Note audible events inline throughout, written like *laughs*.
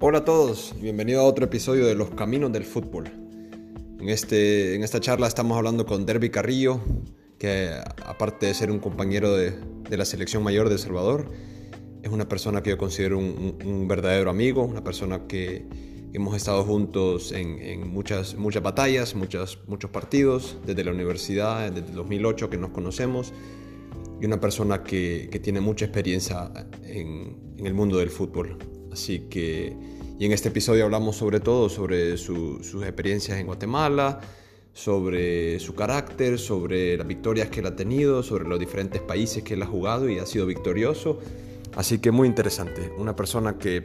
Hola a todos, bienvenido a otro episodio de Los Caminos del Fútbol. En, este, en esta charla estamos hablando con Derby Carrillo, que aparte de ser un compañero de, de la selección mayor de El Salvador, es una persona que yo considero un, verdadero amigo, una persona que hemos estado juntos en, muchas, muchas batallas, muchas, muchos partidos, desde la universidad, desde el 2008 que nos conocemos, y una persona que, que tiene mucha experiencia en, en, el mundo del fútbol. Así que, y en este episodio hablamos sobre todo sobre su, sus experiencias en Guatemala, sobre su carácter, sobre las victorias que él ha tenido, sobre los diferentes países que él ha jugado y ha sido victorioso. Así que muy interesante, una persona que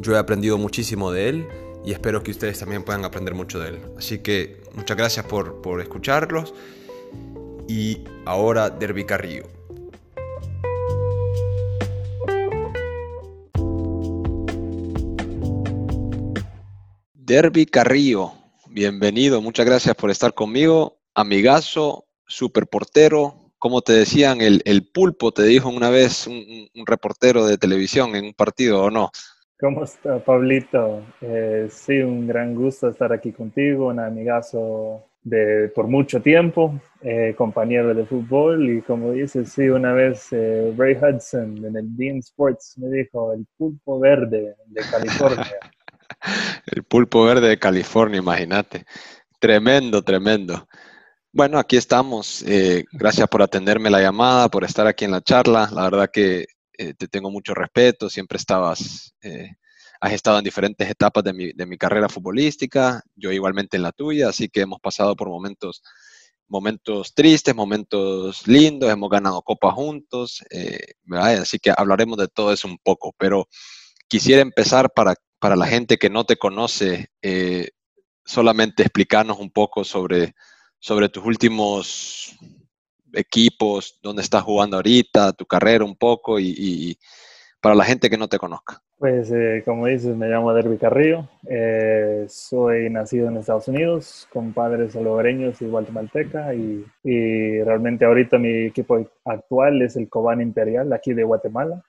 yo he aprendido muchísimo de él y espero que ustedes también puedan aprender mucho de él. Así que muchas gracias por, por escucharlos y ahora Derby Carrillo. Derby Carrillo, bienvenido, muchas gracias por estar conmigo, amigazo, super portero, como te decían, el, el, pulpo, te dijo una vez un, un, reportero de televisión en un partido o no. ¿Cómo está, Pablito? Eh, sí, un gran gusto estar aquí contigo, un amigazo de por mucho tiempo, eh, compañero de fútbol y como dices, sí, una vez eh, Ray Hudson en el Dean Sports me dijo el pulpo verde de California. *laughs* el pulpo verde de California, imagínate. Tremendo, tremendo. Bueno, aquí estamos. Eh, gracias por atenderme la llamada, por estar aquí en la charla. La verdad que eh, te tengo mucho respeto. Siempre estabas, eh, has estado en diferentes etapas de mi, de mi, carrera futbolística, yo igualmente en la tuya, así que hemos pasado por momentos, momentos tristes, momentos lindos, hemos ganado copas juntos, así que hablaremos de todo eso un poco. Pero quisiera empezar para, para la gente que no te conoce, eh, solamente explicarnos un poco sobre sobre tus últimos equipos, dónde estás jugando ahorita, tu carrera un poco y, y para la gente que no te conozca. Pues eh, como dices, me llamo Derby Carrillo, eh, soy nacido en Estados Unidos con padres salvadoreños y guatemalteca y, y, realmente ahorita mi equipo actual es el Cobán Imperial aquí de Guatemala.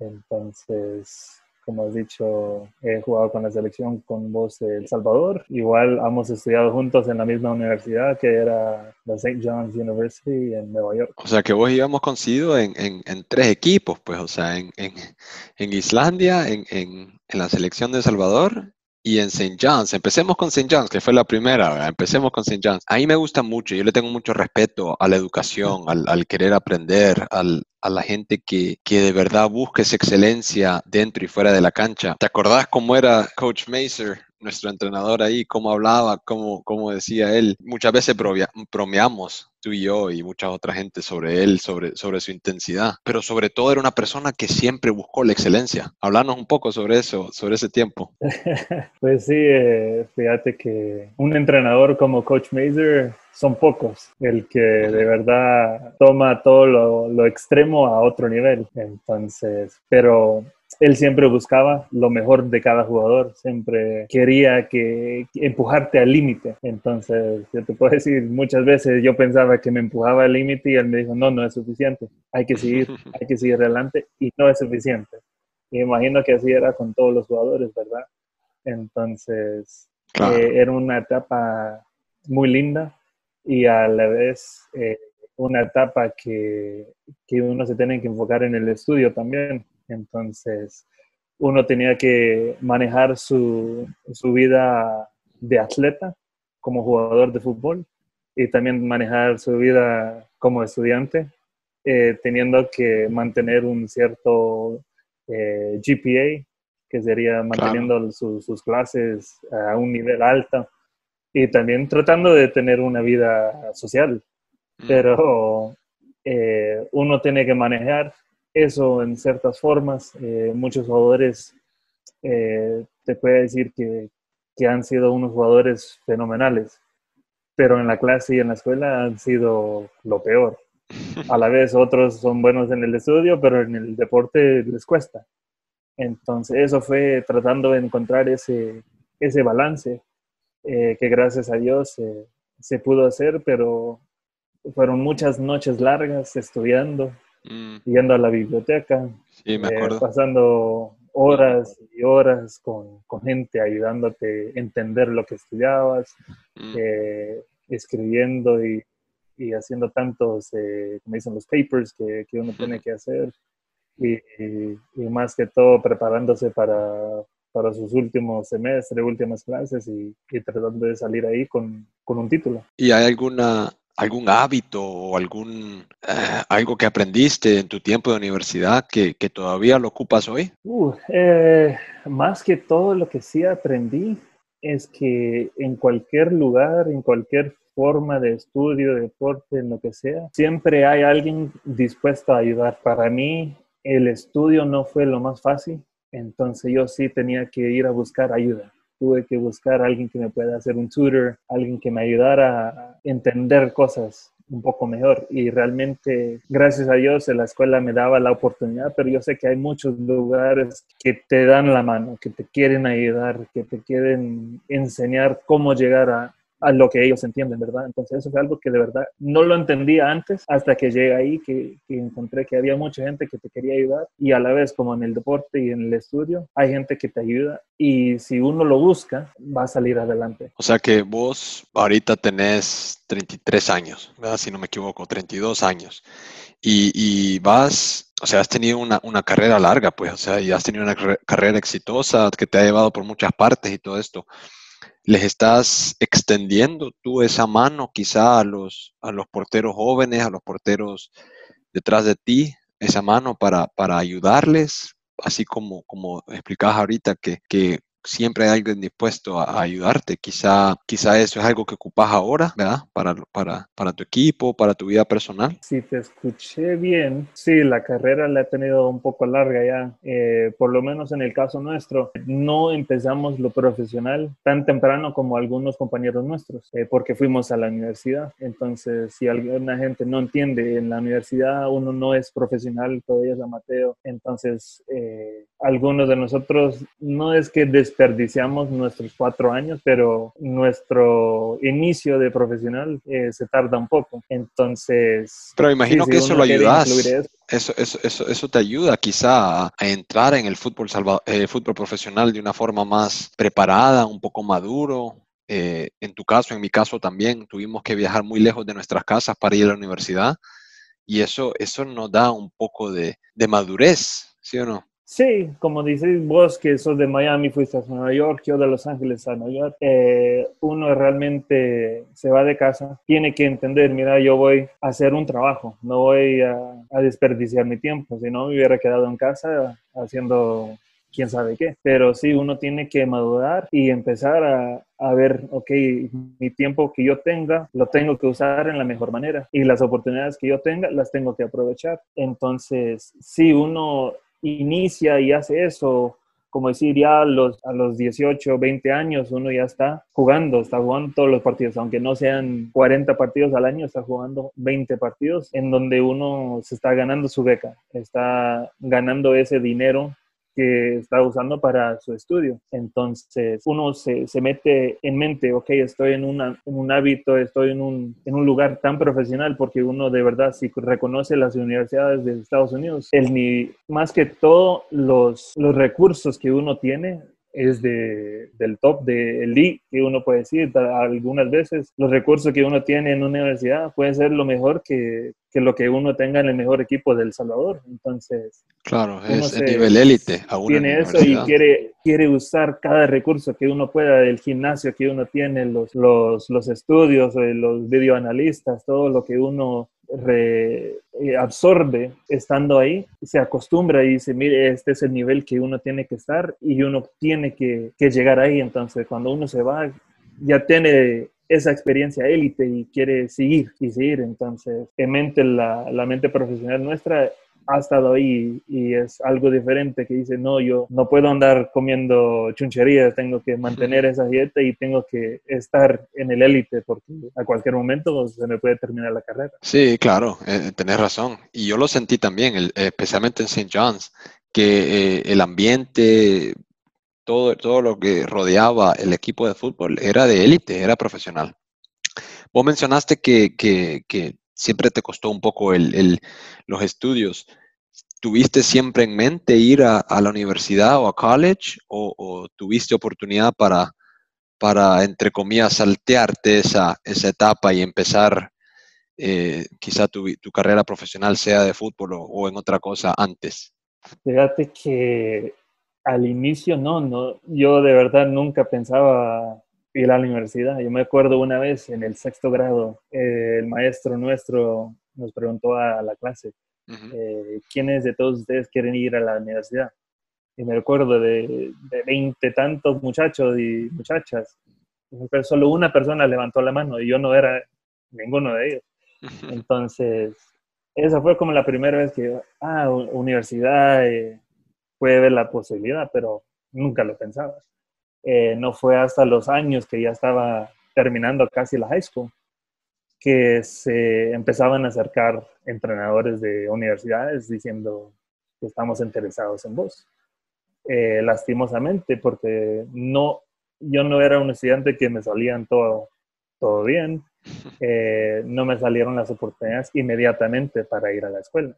Entonces, como has dicho, he jugado con la selección con vos de El Salvador. Igual hemos estudiado juntos en la misma universidad que era la St. John's University en Nueva York. O sea que vos íbamos coincidido en, en, en tres equipos, pues, o sea, en, en Islandia, en, la selección de El Salvador y en St. John's. Empecemos con St. John's, que fue la primera, ¿verdad? empecemos con St. John's. A mí me gusta mucho, yo le tengo mucho respeto a la educación, al, al querer aprender, al, a la gente que, que, de verdad busque esa excelencia dentro y fuera de la cancha. ¿Te acordás cómo era Coach Mazer? Nuestro entrenador ahí, cómo hablaba, cómo, cómo decía él. Muchas veces bromeamos tú y yo y mucha otra gente sobre él, sobre, sobre su intensidad, pero sobre todo era una persona que siempre buscó la excelencia. Hablarnos un poco sobre eso, sobre ese tiempo. *laughs* pues sí, eh, fíjate que un entrenador como Coach Mazer son pocos, el que de verdad toma todo lo, lo extremo a otro nivel. Entonces, pero él siempre buscaba lo mejor de cada jugador, siempre quería que, que empujarte al límite. Entonces, yo te puedo decir, muchas veces yo pensaba que me empujaba al límite y él me dijo, no, no es suficiente, hay que seguir, *laughs* hay que seguir adelante y no es suficiente. Y imagino que así era con todos los jugadores, ¿verdad? Entonces, claro. eh, era una etapa muy linda y a la vez eh, una etapa que, que uno se tiene que enfocar en el estudio también entonces, uno tenía que manejar su, su, vida de atleta como jugador de fútbol y también manejar su vida como estudiante, eh, teniendo que mantener un cierto eh, GPA, que sería manteniendo claro. su, sus clases a un nivel alto y también tratando de tener una vida social. Mm. Pero eh, uno tiene que manejar eso en ciertas formas. Eh, muchos jugadores eh, te puede decir que, que, han sido unos jugadores fenomenales, pero en la clase y en la escuela han sido lo peor. A la vez otros son buenos en el estudio, pero en el deporte les cuesta. Entonces eso fue tratando de encontrar ese, ese balance eh, que gracias a Dios se pudo hacer, pero fueron muchas noches largas estudiando, mm. yendo a la biblioteca, sí, eh, pasando horas y horas con, con gente ayudándote a entender lo que estudiabas, mm. eh, escribiendo y, y, haciendo tantos, eh, como dicen los papers que, que uno tiene que hacer. Y, y, más que todo preparándose para, para sus últimos semestres, últimas clases y, tratando de salir ahí con, con, un título. ¿Y hay alguna, algún hábito o algún eh, algo que aprendiste en tu tiempo de universidad que, que todavía lo ocupas hoy? Uh, más que todo lo que sí aprendí es que en cualquier lugar, en cualquier forma de estudio, deporte, en lo que sea, siempre hay alguien dispuesto a ayudar. Para mí, el estudio no fue lo más fácil, entonces yo sí tenía que ir a buscar ayuda. Tuve que buscar a alguien que me pueda hacer un tutor, alguien que me ayudara a entender cosas un poco mejor. Y realmente, gracias a Dios, la escuela me daba la oportunidad, pero yo sé que hay muchos lugares que te dan la mano, que te quieren ayudar, que te quieren enseñar cómo llegar a, a lo que ellos entienden, ¿verdad? Entonces eso fue algo que de verdad no lo entendía antes hasta que llegué ahí, que, encontré que había mucha gente que te quería ayudar y a la vez como en el deporte y en el estudio hay gente que te ayuda y si uno lo busca va a salir adelante. O sea que vos ahorita tenés 33 años, ¿verdad? Si no me equivoco, 32 años y, vas, o sea, has tenido una, una, carrera larga, pues, o sea, y has tenido una carrera exitosa que te ha llevado por muchas partes y todo esto les estás extendiendo tú esa mano quizá a los, a los porteros jóvenes, a los porteros detrás de ti, esa mano para, para ayudarles, así como, como explicabas ahorita, que, que siempre hay alguien dispuesto a, ayudarte. Quizá, quizá eso es algo que ocupas ahora, ¿verdad? Para, para, para tu equipo, para tu vida personal. Si te escuché bien, sí, la carrera la he tenido un poco larga ya. Eh, por lo menos en el caso nuestro, no empezamos lo profesional tan temprano como algunos compañeros nuestros, eh, porque fuimos a la universidad. Entonces, si alguna gente no entiende, en la universidad uno no es profesional, todavía es amateur. Entonces, eh, algunos de nosotros no es que desperdiciamos nuestros cuatro años, pero nuestro inicio de profesional eh, se tarda un poco. Entonces... Pero imagino que eso lo ayudas. Eso, eso, eso, eso, te ayuda quizá a, entrar en el fútbol, eh, fútbol profesional de una forma más preparada, un poco maduro. Eh, en tu caso, en mi caso también, tuvimos que viajar muy lejos de nuestras casas para ir a la universidad y eso, eso nos da un poco de, de madurez, ¿sí o no? Sí, como dices vos que sos de Miami, fuiste a Nueva York, yo de Los Ángeles a Nueva York, eh, uno realmente se va de casa, tiene que entender, mira, yo voy a hacer un trabajo, no voy a, desperdiciar mi tiempo, si no me hubiera quedado en casa haciendo quién sabe qué. Pero sí, uno tiene que madurar y empezar a, a, ver, ok, mi tiempo que yo tenga, lo tengo que usar en la mejor manera y las oportunidades que yo tenga, las tengo que aprovechar. Entonces, sí, uno inicia y hace eso, como decir, ya a los, a los 18, 20 años uno ya está jugando, está jugando todos los partidos, aunque no sean 40 partidos al año, está jugando 20 partidos en donde uno se está ganando su beca, está ganando ese dinero que está usando para su estudio. Entonces, uno se, se mete en mente, ok, estoy en, una, en un hábito, estoy en un, en un, lugar tan profesional, porque uno de verdad, si reconoce las universidades de Estados Unidos, el, ni, más que todos los, los recursos que uno tiene, es de, del top de elite que uno puede decir. Algunas veces los recursos que uno tiene en una universidad pueden ser lo mejor que, que lo que uno tenga en el mejor equipo del Salvador. Entonces, claro, es el nivel élite. Tiene eso y quiere, quiere usar cada recurso que uno pueda, del gimnasio que uno tiene, los, los, los estudios, eh, los videoanalistas, todo lo que uno re, eh, absorbe estando ahí, se acostumbra y dice, mire, este es el nivel que uno tiene que estar y uno tiene que, que llegar ahí. Entonces, cuando uno se va, ya tiene esa experiencia élite y quiere seguir y seguir. Entonces, en mente, la, la mente profesional nuestra ha estado ahí y es algo diferente que dice, no, yo no puedo andar comiendo chuncherías, tengo que mantener esa dieta y tengo que estar en el élite porque a cualquier momento se me puede terminar la carrera. Sí, claro, eh, tenés razón. Y yo lo sentí también, especialmente en St. John's, que eh, el ambiente, todo, todo lo que rodeaba el equipo de fútbol era de élite, era profesional. Vos mencionaste que, que, que siempre te costó un poco los estudios. ¿tuviste siempre en mente ir a, la universidad o a college o, tuviste oportunidad para, para, entre comillas, saltearte esa, etapa y empezar eh, quizá tu, carrera profesional sea de fútbol o, en otra cosa antes? Fíjate que al inicio no, no, yo de verdad nunca pensaba ir a la universidad. Yo me acuerdo una vez en el sexto grado, eh, el maestro nuestro nos preguntó a la clase, eh, ¿quiénes de todos ustedes quieren ir a la universidad? Y me recuerdo de veinte tantos muchachos y muchachas, pero solo una persona levantó la mano y yo no era ninguno de ellos. Entonces, esa fue como la primera vez que, ah, universidad, eh, puede ver la posibilidad, pero nunca lo pensaba. Eh, no fue hasta los años que ya estaba terminando casi la high school que se empezaban a acercar entrenadores de universidades diciendo que estamos interesados en vos. Eh, lastimosamente, porque no, yo no era un estudiante que me salían todo, todo bien, *laughs* eh, no me salieron las oportunidades inmediatamente para ir a la escuela.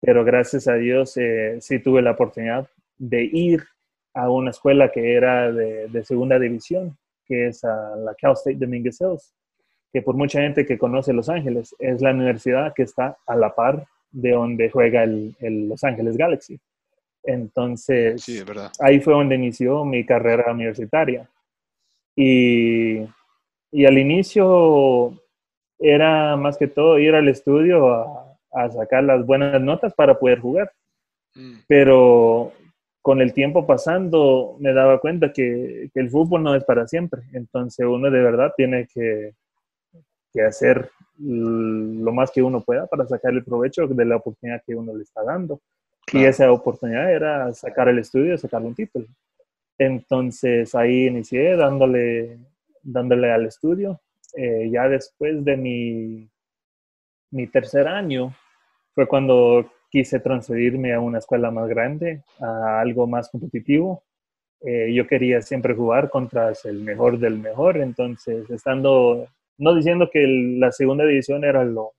Pero gracias a Dios eh, sí tuve la oportunidad de ir a una escuela que era de, segunda división, que es a la Cal State Dominguez Hills, que por mucha gente que conoce Los Ángeles, es la universidad que está a la par de donde juega el, Los Ángeles Galaxy. Entonces, ahí fue donde inició mi carrera universitaria. Y y al inicio era más que todo ir al estudio a, sacar las buenas notas para poder jugar. Mm. Pero con el tiempo pasando me daba cuenta que, el fútbol no es para siempre. Entonces uno de verdad tiene que, hacer lo más que uno pueda para sacar el provecho de la oportunidad que uno le está dando. Y esa oportunidad era sacar el estudio sacar un título. Entonces ahí inicié dándole dándole al estudio. Eh, ya después de mi, mi tercer año fue cuando quise transferirme a una escuela más grande, a algo más competitivo. Eh, yo quería siempre jugar contra el mejor del mejor, entonces estando, no diciendo que la segunda división era lo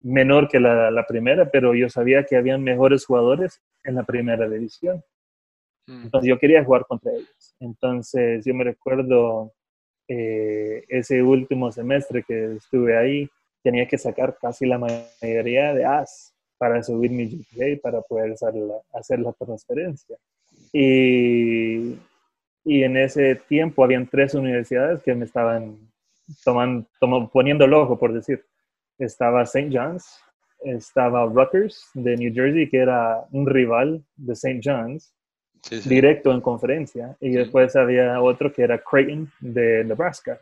menor que la, la, primera, pero yo sabía que habían mejores jugadores en la primera división. Mm. Entonces yo quería jugar contra ellos. Entonces yo me recuerdo eh, ese último semestre que estuve ahí, tenía que sacar casi la mayoría de As para subir mi GPA para poder hacer la, transferencia. Y, y, en ese tiempo habían tres universidades que me estaban tomando, poniendo el ojo, por decir. Estaba St. John's, estaba Rutgers de New Jersey, que era un rival de St. John's, directo en conferencia. Y después había otro que era Creighton de Nebraska.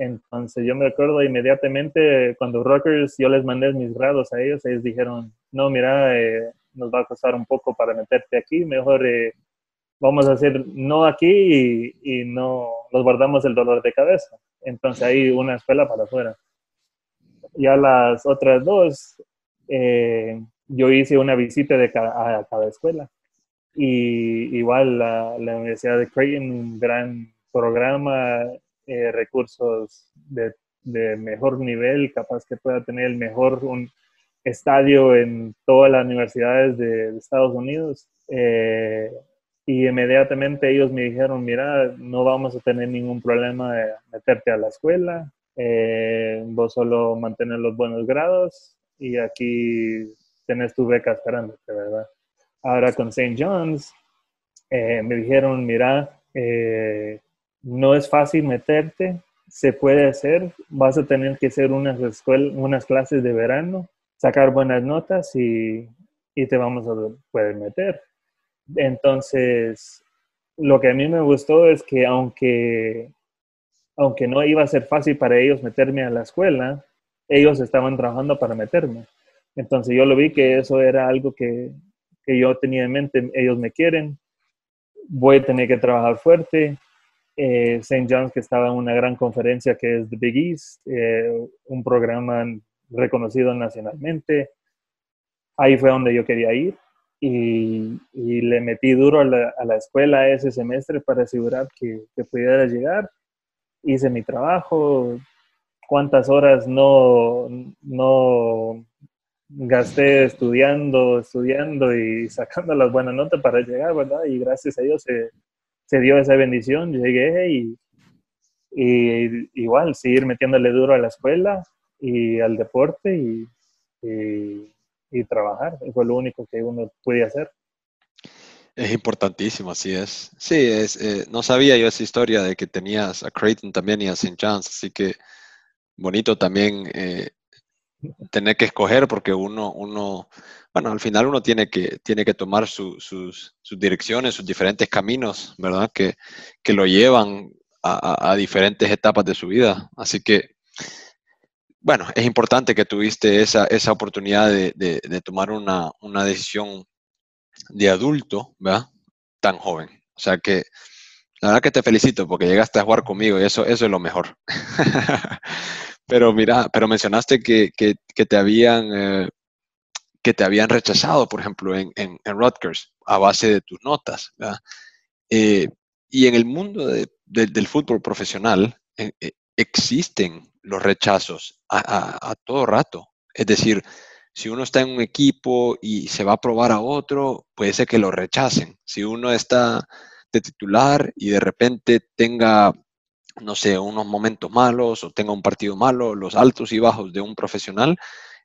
Entonces yo me acuerdo inmediatamente cuando Rutgers, yo les mandé mis grados a ellos, ellos dijeron, no, mira, eh, nos va a costar un poco para meterte aquí, mejor eh, vamos a hacer no aquí y, no nos guardamos el dolor de cabeza. Entonces ahí una escuela para afuera. Ya las otras dos, eh, yo hice una visita de a cada escuela y igual la, la Universidad de Creighton, un gran programa, eh, recursos de, de, mejor nivel, capaz que pueda tener el mejor un estadio en todas las universidades de, Estados Unidos. Eh, y inmediatamente ellos me dijeron, mira, no vamos a tener ningún problema de meterte a la escuela, eh, vos solo mantener los buenos grados y aquí tenés tu beca esperándote, ¿verdad? Ahora con St. John's, eh, me dijeron, mira, eh, no es fácil meterte, se puede hacer, vas a tener que hacer unas, unas clases de verano, sacar buenas notas y, y te vamos a poder meter. Entonces, lo que a mí me gustó es que aunque, aunque no iba a ser fácil para ellos meterme a la escuela, ellos estaban trabajando para meterme. Entonces yo lo vi que eso era algo que, que yo tenía en mente, ellos me quieren, voy a tener que trabajar fuerte. Eh, St. John's, que estaba en una gran conferencia que es The Big East, eh, un programa reconocido nacionalmente. Ahí fue donde yo quería ir y, le metí duro a la, escuela ese semestre para asegurar que, que pudiera llegar. Hice mi trabajo, cuántas horas no, no gasté estudiando, estudiando y sacando las buenas notas para llegar, ¿verdad? Y gracias a Dios se, se dio esa bendición, llegué y, y, igual seguir metiéndole duro a la escuela y al deporte y, y, trabajar. Fue lo único que uno podía hacer. Es importantísimo, así es. Sí, es, eh, no sabía yo esa historia de que tenías a Creighton también y a St. John's, así que bonito también eh, tener que escoger porque uno, uno, bueno, al final uno tiene que, tiene que tomar sus, sus, direcciones, sus diferentes caminos, ¿verdad? Que, que lo llevan a, a, diferentes etapas de su vida. Así que, bueno, es importante que tuviste esa, esa oportunidad de, de, tomar una, una, decisión de adulto, ¿verdad? Tan joven. O sea que, la verdad que te felicito porque llegaste a jugar conmigo y eso, eso es lo mejor. *laughs* Pero mira, pero mencionaste que, te habían eh, que te habían rechazado, por ejemplo, en, en, Rutgers, a base de tus notas. Eh, y en el mundo del fútbol profesional eh, existen los rechazos a, todo rato. Es decir, si uno está en un equipo y se va a probar a otro, puede ser que lo rechacen. Si uno está de titular y de repente tenga no sé, unos momentos malos o tenga un partido malo, los altos y bajos de un profesional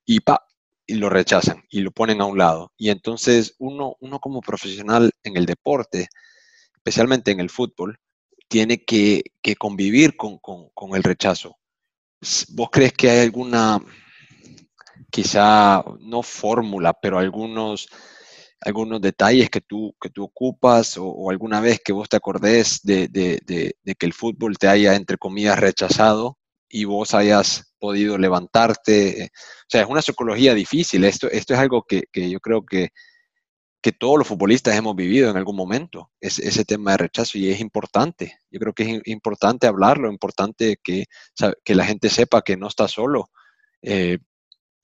y pa, y lo rechazan y lo ponen a un lado. Y entonces uno, uno como profesional en el deporte, especialmente en el fútbol, tiene que, convivir con, con, el rechazo. ¿Vos crees que hay alguna, quizá no fórmula, pero algunos algunos detalles que tú, que tú ocupas o, alguna vez que vos te acordés de, que el fútbol te haya, entre comillas, rechazado y vos hayas podido levantarte. O sea, es una psicología difícil. Esto, esto es algo que, yo creo que, que todos los futbolistas hemos vivido en algún momento, es, ese tema de rechazo, y es importante. Yo creo que es importante hablarlo, importante que, que la gente sepa que no está solo. Eh,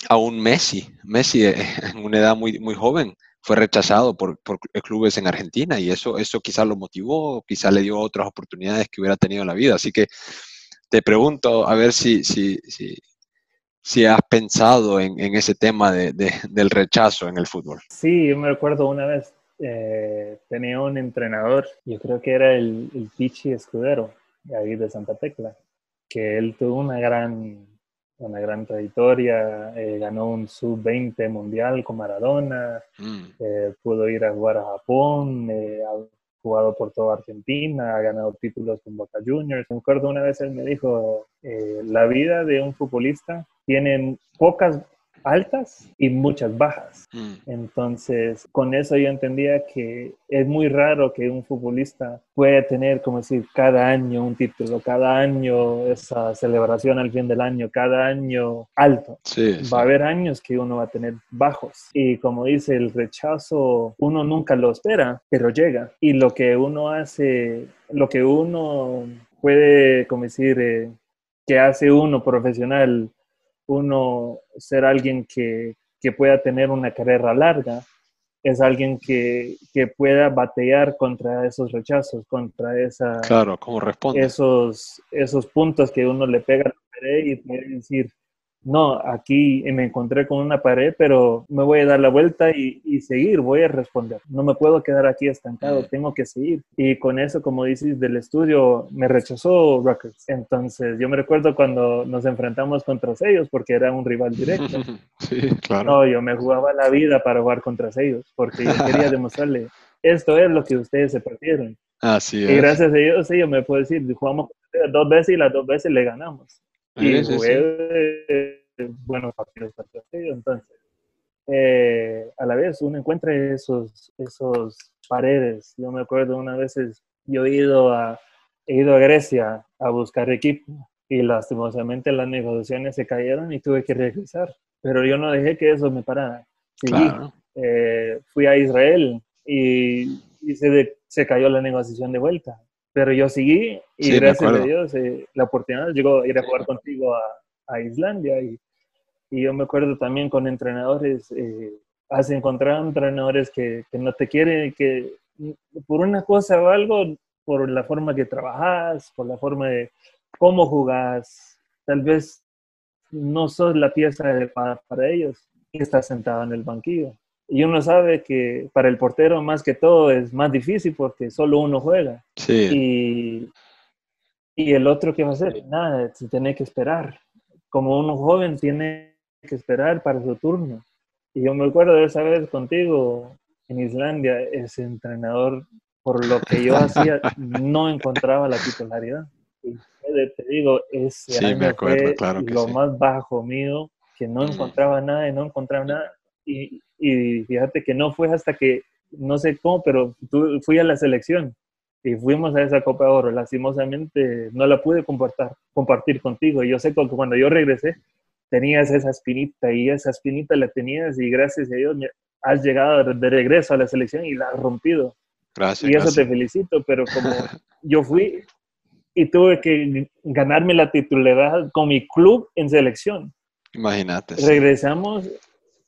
aún Messi, Messi eh, *laughs* en una edad muy, muy joven, fue rechazado por, clubes en Argentina y eso, eso quizás lo motivó, quizás le dio otras oportunidades que hubiera tenido en la vida. Así que te pregunto a ver si, si, si, si has pensado en, ese tema de, del rechazo en el fútbol. Sí, yo me recuerdo una vez, eh, tenía un entrenador, yo creo que era el, el Pichi Escudero, de ahí de Santa Tecla, que él tuvo una gran una gran trayectoria, eh, ganó un sub-20 mundial con Maradona, mm. eh, pudo ir a jugar a Japón, eh, jugado por toda Argentina, ha ganado títulos con Boca Juniors. Me acuerdo una vez él me dijo, la vida de un futbolista tiene pocas altas y muchas bajas. Mm. Entonces, con eso yo entendía que es muy raro que un futbolista pueda tener, como decir, cada año un título, cada año esa celebración al fin del año, cada año alto. va a haber años que uno va a tener bajos. Y como dice, el rechazo uno nunca lo espera, pero llega. Y lo que uno hace, lo que uno puede, como decir, eh, que hace uno profesional uno ser alguien que, pueda tener una carrera larga, es alguien que, pueda batear contra esos rechazos, contra esa... Claro, ¿cómo responde? Esos, esos puntos que uno le pega a la pared y puede decir, no, aquí me encontré con una pared, pero me voy a dar la vuelta y, seguir, voy a responder. No me puedo quedar aquí estancado, tengo que seguir. Y con eso, como dices, del estudio, me rechazó Rutgers. Entonces, yo me recuerdo cuando nos enfrentamos contra ellos, porque era un rival directo. *laughs* sí, claro. No, yo me jugaba la vida para jugar contra ellos, porque yo quería *laughs* demostrarle, esto es lo que ustedes se perdieron. Así es. Y gracias a ellos, yo me puedo decir, jugamos dos veces y las dos veces le ganamos y jugué buenos partidos Entonces, eh, a la vez uno encuentra esos, esos paredes. Yo me acuerdo una vez, yo he ido a, he ido a Grecia a buscar equipo y lastimosamente las negociaciones se cayeron y tuve que regresar. Pero yo no dejé que eso me parara. Eh, fui a Israel y, se, se cayó la negociación de vuelta pero yo seguí y gracias a Dios eh, la oportunidad llegó a ir a jugar contigo a, a Islandia y, y, yo me acuerdo también con entrenadores, eh, has encontrado entrenadores que, que, no te quieren, que por una cosa o algo, por la forma que trabajas, por la forma de cómo jugás, tal vez no sos la pieza para, para ellos está sentado en el banquillo. Y uno sabe que para el portero más que todo es más difícil porque solo uno juega. Sí. Y, y el otro, ¿qué va a hacer? Nada, se tiene que esperar. Como uno joven tiene que esperar para su turno. Y yo me acuerdo de esa vez contigo en Islandia, ese entrenador, por lo que yo hacía, *laughs* no encontraba la titularidad. Y te digo, ese año fue lo más bajo mío, que no encontraba nada y no encontraba nada. Y, y, fíjate que no fue hasta que, no sé cómo, pero fui a la selección y fuimos a esa Copa de Oro. Lastimosamente no la pude compartir, compartir contigo. Yo sé que cuando yo regresé, tenías esa espinita y esa espinita la tenías y gracias a Dios has llegado de regreso a la selección y la has rompido. Gracias. Y eso te felicito, pero como *laughs* yo fui y tuve que ganarme la titularidad con mi club en selección. Imagínate. Regresamos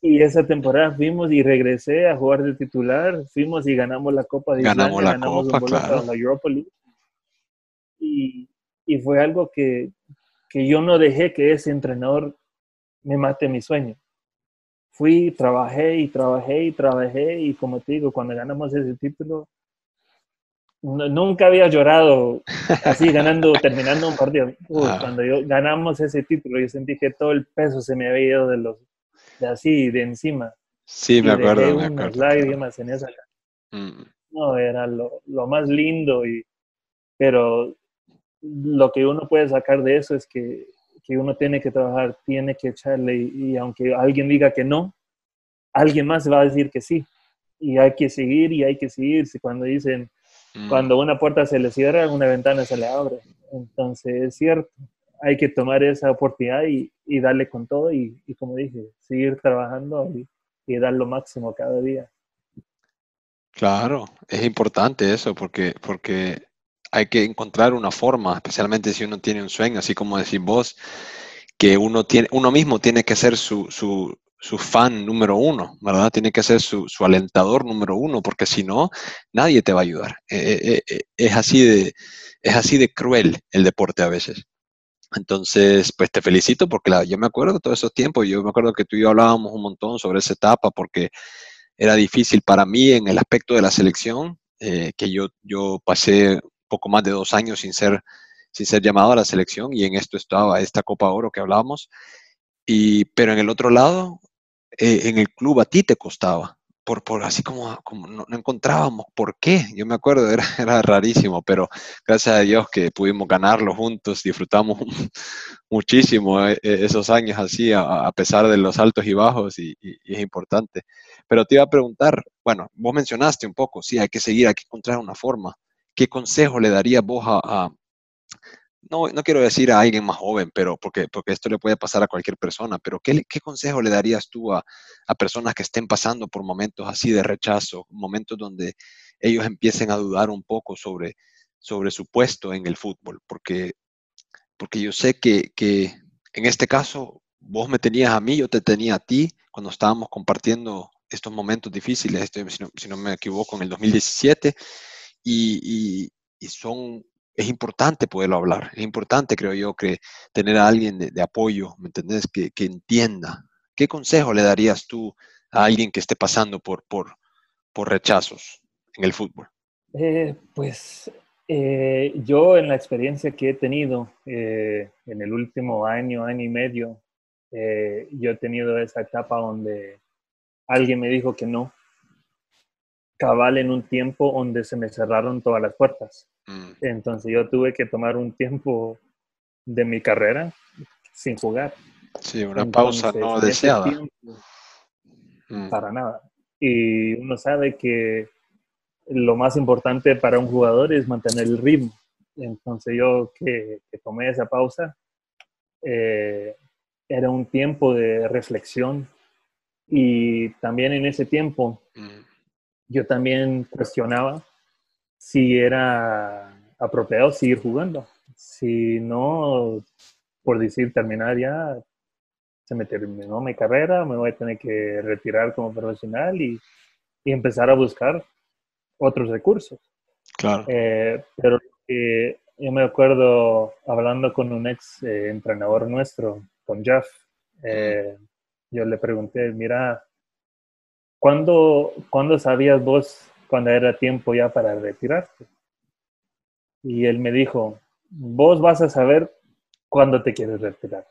y esa temporada fuimos y regresé a jugar de titular, fuimos y ganamos la Copa de Ganamos la Copa, claro. La Europa League. Y, y fue algo que, que yo no dejé que ese entrenador me mate mi sueño. Fui, trabajé y trabajé y trabajé y como te digo, cuando ganamos ese título, nunca había llorado así ganando, *laughs* terminando un partido. Ah. Cuando yo ganamos ese título, yo sentí que todo el peso se me había ido de los, así, de encima. Sí, me acuerdo, me acuerdo. lágrimas en esa. Mm. No, era lo, lo, más lindo y, pero lo que uno puede sacar de eso es que que uno tiene que trabajar, tiene que echarle y, aunque alguien diga que no, alguien más va a decir que sí. Y hay que seguir y hay que seguir. Cuando dicen, mm. cuando una puerta se le cierra, una ventana se le abre. Entonces es cierto, hay que tomar esa oportunidad y, y darle con todo y, y, como dije, seguir trabajando y, y dar lo máximo cada día. Claro, es importante eso porque, porque hay que encontrar una forma, especialmente si uno tiene un sueño, así como decís vos, que uno, tiene, uno mismo tiene que ser su, su, su fan número uno, ¿verdad? Tiene que ser su, su, alentador número uno, porque si no, nadie te va a ayudar. Eh, eh, eh, es, así de, es así de cruel el deporte a veces. Entonces, pues te felicito porque yo me acuerdo de todos esos tiempos, yo me acuerdo que tú y yo hablábamos un montón sobre esa etapa porque era difícil para mí en el aspecto de la selección, que yo, yo pasé poco más de dos años sin ser, sin ser llamado a la selección y en esto estaba esta Copa Oro que hablábamos. Y, pero en el otro lado, eh, en el club a ti te costaba, por, por así como, como no, encontrábamos por qué. Yo me acuerdo, *laughs* era, rarísimo, pero gracias a Dios que pudimos ganarlo juntos, disfrutamos *laughs* muchísimo eh, eh, esos años así, a, pesar de los altos y bajos, y, es importante. Pero te iba a preguntar, bueno, vos mencionaste un poco, sí, hay que seguir, hay que encontrar una forma. ¿qué consejo le daría vos a, no, no, quiero decir a alguien más joven, pero porque, porque esto le puede pasar a cualquier persona, pero ¿qué, qué consejo le darías tú a, a, personas que estén pasando por momentos así de rechazo, momentos donde ellos empiecen a dudar un poco sobre, sobre su puesto en el fútbol? Porque, porque yo sé que, que en este caso vos me tenías a mí, yo te tenía a ti cuando estábamos compartiendo estos momentos difíciles, no, si no me equivoco, en el 2017 y, son, es importante poderlo hablar, es importante, creo yo, que tener a alguien de, apoyo, ¿me entendés? Que, que, entienda. ¿Qué consejo le darías tú a alguien que esté pasando por, por, por rechazos en el fútbol? Eh, pues eh, yo en la experiencia que he tenido eh, en el último año, año y medio, yo he tenido esa etapa donde alguien me dijo que no, cabal en un tiempo donde se me cerraron todas las puertas. Mm. Entonces yo tuve que tomar un tiempo de mi carrera sin jugar. Sí, una pausa no deseada. Mm. Para nada. Y uno sabe que lo más importante para un jugador es mantener el ritmo. Entonces yo que, tomé esa pausa, eh, era un tiempo de reflexión y también en ese tiempo mm yo también cuestionaba si era apropiado seguir jugando. Si no, por decir terminar ya, se me terminó mi carrera, me voy a tener que retirar como profesional y, y empezar a buscar otros recursos. Claro. Eh, pero yo me acuerdo hablando con un ex eh, entrenador nuestro, con Jeff, eh, yo le pregunté, mira, ¿cuándo, ¿cuándo sabías vos cuando era tiempo ya para retirarte? Y él me dijo, vos vas a saber cuándo te quieres retirar.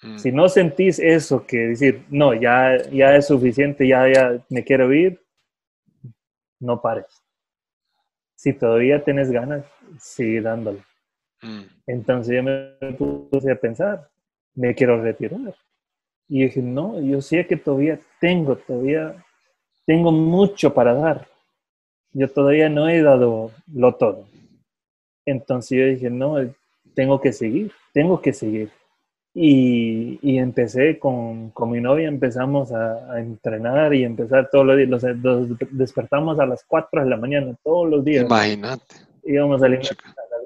Mm. Si no sentís eso, que decir, no, ya, ya es suficiente, ya, ya me quiero ir, no pares. Si todavía tienes ganas, sigue dándole. Mm. Entonces yo me puse a pensar, me quiero retirar. Y dije, no, yo sé que todavía tengo, todavía tengo mucho para dar. Yo todavía no he dado lo todo. Entonces yo dije, no, tengo que seguir, tengo que seguir. Y, y empecé con, con, mi novia, empezamos a, entrenar y empezar todos los días. Los, despertamos a las 4 de la mañana todos los días. Imagínate. Íbamos a, a las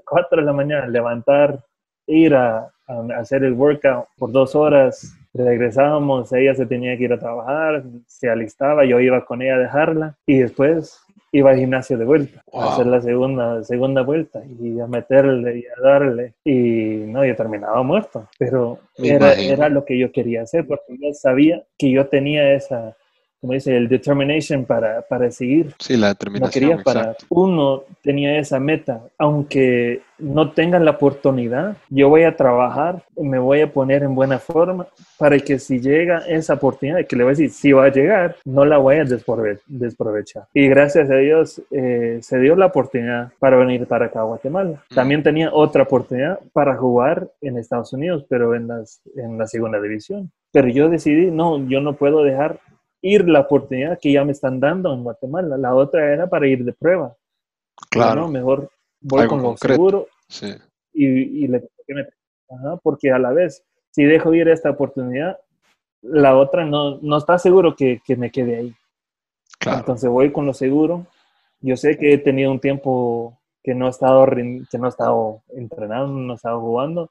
4 de la mañana, levantar, ir a, a hacer el workout por dos horas, regresábamos, ella se tenía que ir a trabajar, se alistaba, yo iba con ella a dejarla y después iba al gimnasio de vuelta, a hacer la segunda, segunda vuelta y a meterle y a darle. Y no, yo terminaba muerto, pero era, era, lo que yo quería hacer porque yo sabía que yo tenía esa, como dice, el determination para, para seguir. Sí, la determinación. No quería para, uno tenía esa meta, aunque no tengan la oportunidad, yo voy a trabajar, me voy a poner en buena forma para que si llega esa oportunidad, que le voy a decir, si va a llegar, no la voy a desprovechar. Y gracias a Dios eh, se dio la oportunidad para venir para acá a Guatemala. Mm. También tenía otra oportunidad para jugar en Estados Unidos, pero en, las, en la segunda división. Pero yo decidí, no, yo no puedo dejar ir la oportunidad que ya me están dando en Guatemala. La otra era para ir de prueba. Claro. mejor voy con lo seguro sí. y, y, le porque a la vez, si dejo ir esta oportunidad, la otra no, no está seguro que, que, me quede ahí. Claro. Entonces voy con lo seguro. Yo sé que he tenido un tiempo que no he estado, que no he estado entrenando, no he estado jugando.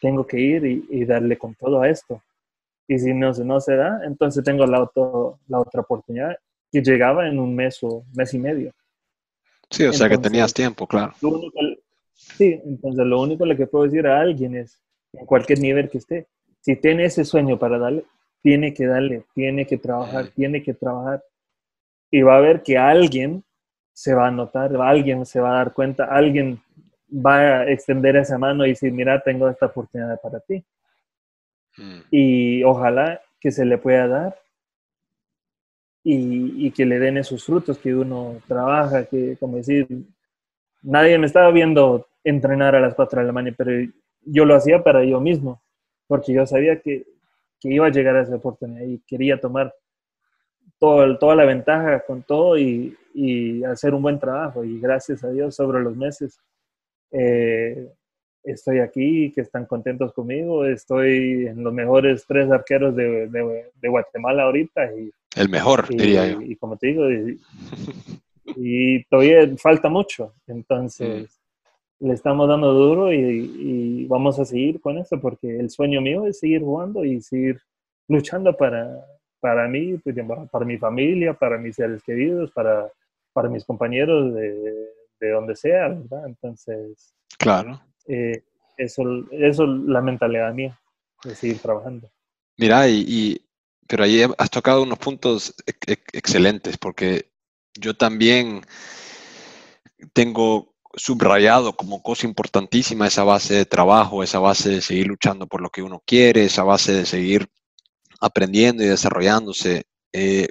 Tengo que ir y, y darle con todo a esto. Y si no, no se da, entonces tengo la, la otra oportunidad que llegaba en un mes o mes y medio. Sí, o sea que tenías tiempo, claro. sí, entonces lo único que puedo decir a alguien es, en cualquier nivel que esté, si tiene ese sueño para darle, tiene que darle, tiene que trabajar, tiene que trabajar. Y va a ver que alguien se va a notar, alguien se va a dar cuenta, alguien va a extender esa mano y decir, mira, tengo esta oportunidad para ti. Mm. Y ojalá que se le pueda dar y, que le den esos frutos que uno trabaja, que como decir, nadie me estaba viendo entrenar a las 4 de la mañana, pero yo lo hacía para yo mismo, porque yo sabía que, que iba a llegar a esa oportunidad y quería tomar todo, toda la ventaja con todo y, y, hacer un buen trabajo. Y gracias a Dios, sobre los meses, eh, estoy aquí, que están contentos conmigo. Estoy en los mejores tres arqueros de, de, Guatemala ahorita. Y, El mejor, diría yo. Y, como te digo, y, todavía falta mucho. Entonces, mm. le estamos dando duro y, vamos a seguir con eso porque el sueño mío es seguir jugando y seguir luchando para, para mí, pues, para mi familia, para mis seres queridos, para, para mis compañeros de, de donde sea, ¿verdad? Entonces... Claro. Eh, eso, eso es la mentalidad mía, de seguir trabajando. Mira, y, pero ahí has tocado unos puntos excelentes, porque yo también tengo subrayado como cosa importantísima esa base de trabajo, esa base de seguir luchando por lo que uno quiere, esa base de seguir aprendiendo y desarrollándose. Eh,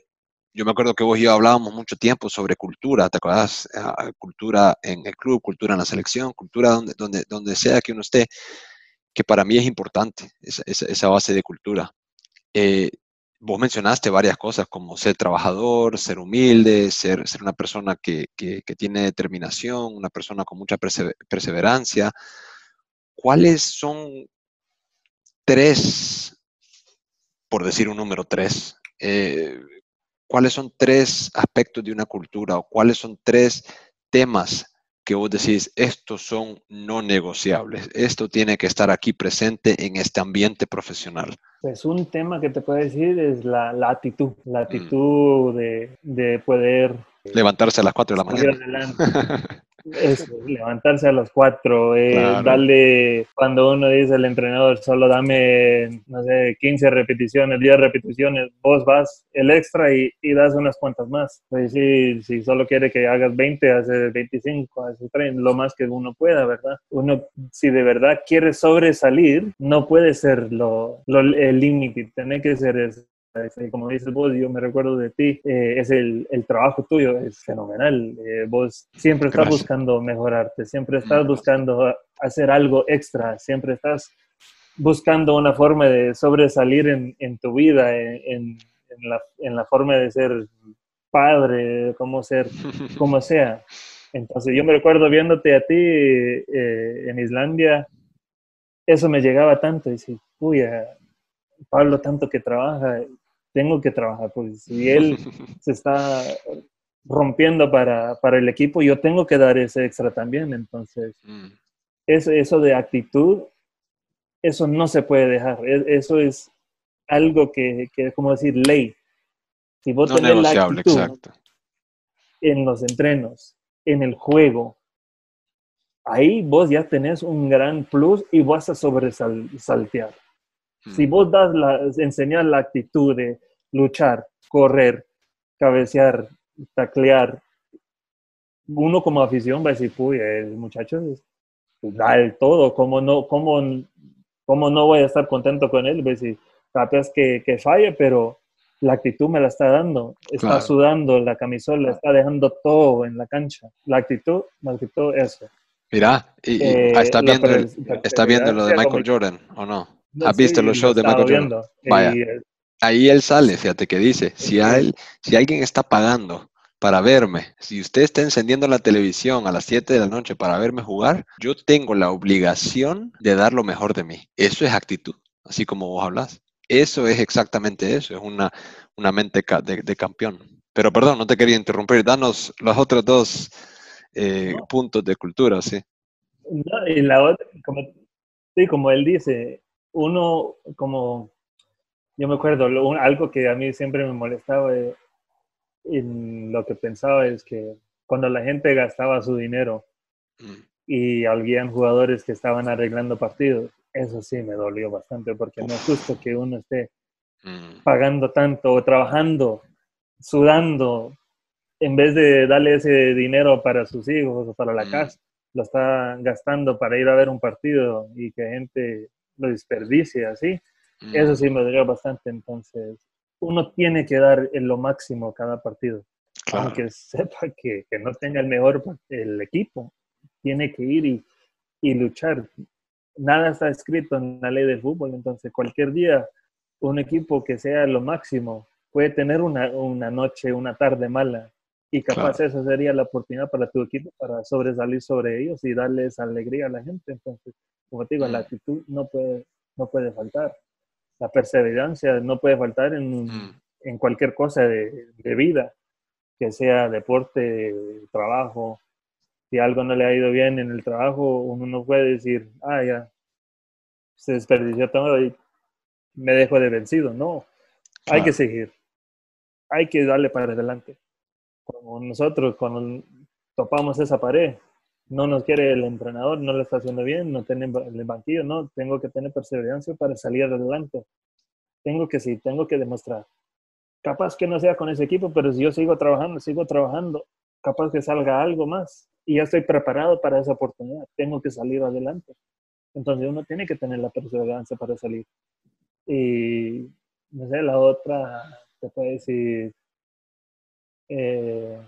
yo me acuerdo que vos y yo hablábamos mucho tiempo sobre cultura, ¿te acuerdas? Ah, cultura en el club, cultura en la selección, cultura donde, donde, donde sea que uno esté, que para mí es importante, esa, esa, base de cultura. Eh, vos mencionaste varias cosas como ser trabajador, ser humilde, ser, ser una persona que, que, que tiene determinación, una persona con mucha perseverancia. ¿Cuáles son tres, por decir un número tres, eh, cuáles son tres aspectos de una cultura o cuáles son tres temas que vos decís, estos son no negociables, esto tiene que estar aquí presente en este ambiente profesional? Pues un tema que te puedo decir es la, actitud, la mm. actitud de, de, poder... Levantarse a las 4 de la mañana. *laughs* levantarse a las cuatro, eh, darle, cuando uno dice al entrenador, solo dame, no sé, 15 repeticiones, 10 repeticiones, vos vas el extra y, y das unas cuantas más. Pues sí, si solo quiere que hagas 20, hace 25, hace 30, lo más que uno pueda, ¿verdad? Uno, si de verdad quiere sobresalir, no puede ser lo, el límite, tiene que ser eso como dices vos, yo me recuerdo de ti, eh, es el, el, trabajo tuyo, es fenomenal. Eh, vos siempre estás buscando mejorarte, siempre estás buscando hacer algo extra, siempre estás buscando una forma de sobresalir en, en tu vida, en, en, la, en, la, forma de ser padre, como ser, *laughs* como sea. Entonces yo me recuerdo viéndote a ti eh, en Islandia, eso me llegaba tanto, y decir, uy, Pablo tanto que trabaja, tengo que trabajar, pues si *laughs* él se está rompiendo para, para, el equipo, yo tengo que dar ese extra también. Entonces, mm. eso, eso de actitud, eso no se puede dejar. E, eso es algo que, que como decir, ley. Si vos tenés la actitud en los entrenos, en el juego, ahí vos ya tenés un gran plus y vas a sobresaltear. Si mm. vos das la, enseñar la actitud de luchar, correr, cabecear, taclear, uno como afición va a decir, uy, el muchacho da el todo, ¿cómo no, cómo, cómo no voy a estar contento con él? Va a decir, capaz que, que falle, pero la actitud me la está dando, está sudando la camisola, está dejando todo en la cancha. La actitud, la actitud, eso. Mira, y, eh, está, viendo está viendo lo de Michael Jordan, ¿o no? ¿Has visto los shows de Michael Jordan? Vaya. Ahí él sale, fíjate que dice, si, si alguien está pagando para verme, si usted está encendiendo la televisión a las 7 de la noche para verme jugar, yo tengo la obligación de dar lo mejor de mí. Eso es actitud, así como vos hablas. Eso es exactamente eso, es una, una mente de, campeón. Pero perdón, no te quería interrumpir, danos los otros dos eh, puntos de cultura, sí. y la otra, como, sí, como él dice, uno como yo me acuerdo, algo que a mí siempre me molestaba en lo que pensaba es que cuando la gente gastaba su dinero mm. y habían jugadores que estaban arreglando partidos, eso sí me dolió bastante porque no es justo que uno esté mm. pagando tanto o trabajando, sudando, en vez de darle ese dinero para sus hijos o para la mm. casa, lo está gastando para ir a ver un partido y que gente lo desperdicie así eso mm. sí me dolió bastante. Entonces, uno tiene que dar en lo máximo cada partido. Aunque sepa que, que, no tenga el mejor el equipo, tiene que ir y, y, luchar. Nada está escrito en la ley del fútbol, entonces cualquier día un equipo que sea lo máximo puede tener una, una noche, una tarde mala y capaz esa sería la oportunidad para tu equipo para sobresalir sobre ellos y darles alegría a la gente. Entonces, como te digo, la actitud no puede, no puede faltar la perseverancia no puede faltar en, en cualquier cosa de, de, vida, que sea deporte, trabajo. Si algo no le ha ido bien en el trabajo, uno no puede decir, ah, ya, se desperdició todo y me dejo de vencido. No, hay que seguir, hay que darle para adelante. Como nosotros, cuando topamos esa pared, no nos quiere el entrenador, no lo está haciendo bien, no tiene el banquillo, no, tengo que tener perseverancia para salir adelante. Tengo que sí, tengo que demostrar. Capaz que no sea con ese equipo, pero si yo sigo trabajando, sigo trabajando, capaz que salga algo más y ya estoy preparado para esa oportunidad, tengo que salir adelante. Entonces uno tiene que tener la perseverancia para salir. Y no sé, la otra, te puede decir, eh,